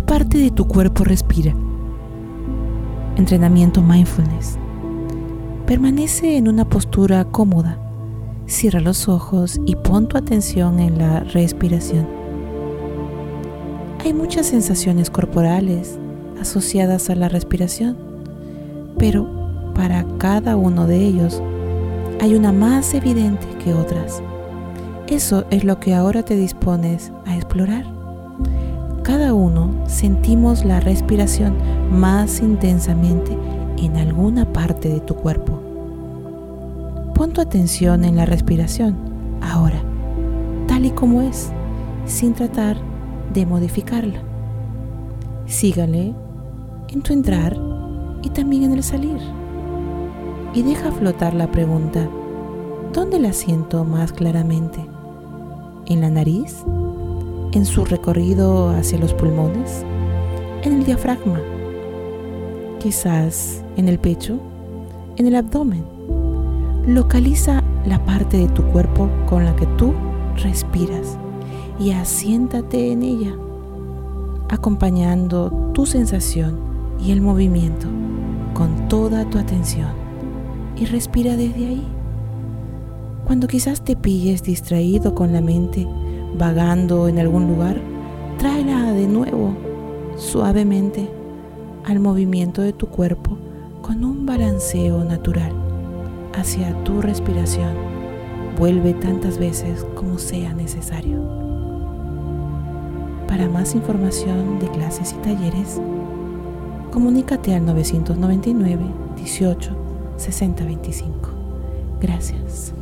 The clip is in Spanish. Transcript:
parte de tu cuerpo respira. Entrenamiento mindfulness. Permanece en una postura cómoda. Cierra los ojos y pon tu atención en la respiración. Hay muchas sensaciones corporales asociadas a la respiración, pero para cada uno de ellos hay una más evidente que otras. Eso es lo que ahora te dispones a explorar. Cada uno sentimos la respiración más intensamente en alguna parte de tu cuerpo. Pon tu atención en la respiración ahora, tal y como es, sin tratar de modificarla. Sígale en tu entrar y también en el salir. Y deja flotar la pregunta, ¿dónde la siento más claramente? ¿En la nariz? ¿En su recorrido hacia los pulmones? ¿En el diafragma? Quizás en el pecho, en el abdomen. Localiza la parte de tu cuerpo con la que tú respiras y asiéntate en ella, acompañando tu sensación y el movimiento con toda tu atención y respira desde ahí. Cuando quizás te pilles distraído con la mente, vagando en algún lugar, tráela de nuevo, suavemente, al movimiento de tu cuerpo con un balanceo natural hacia tu respiración. Vuelve tantas veces como sea necesario. Para más información de clases y talleres, comunícate al 999 18 6025. Gracias.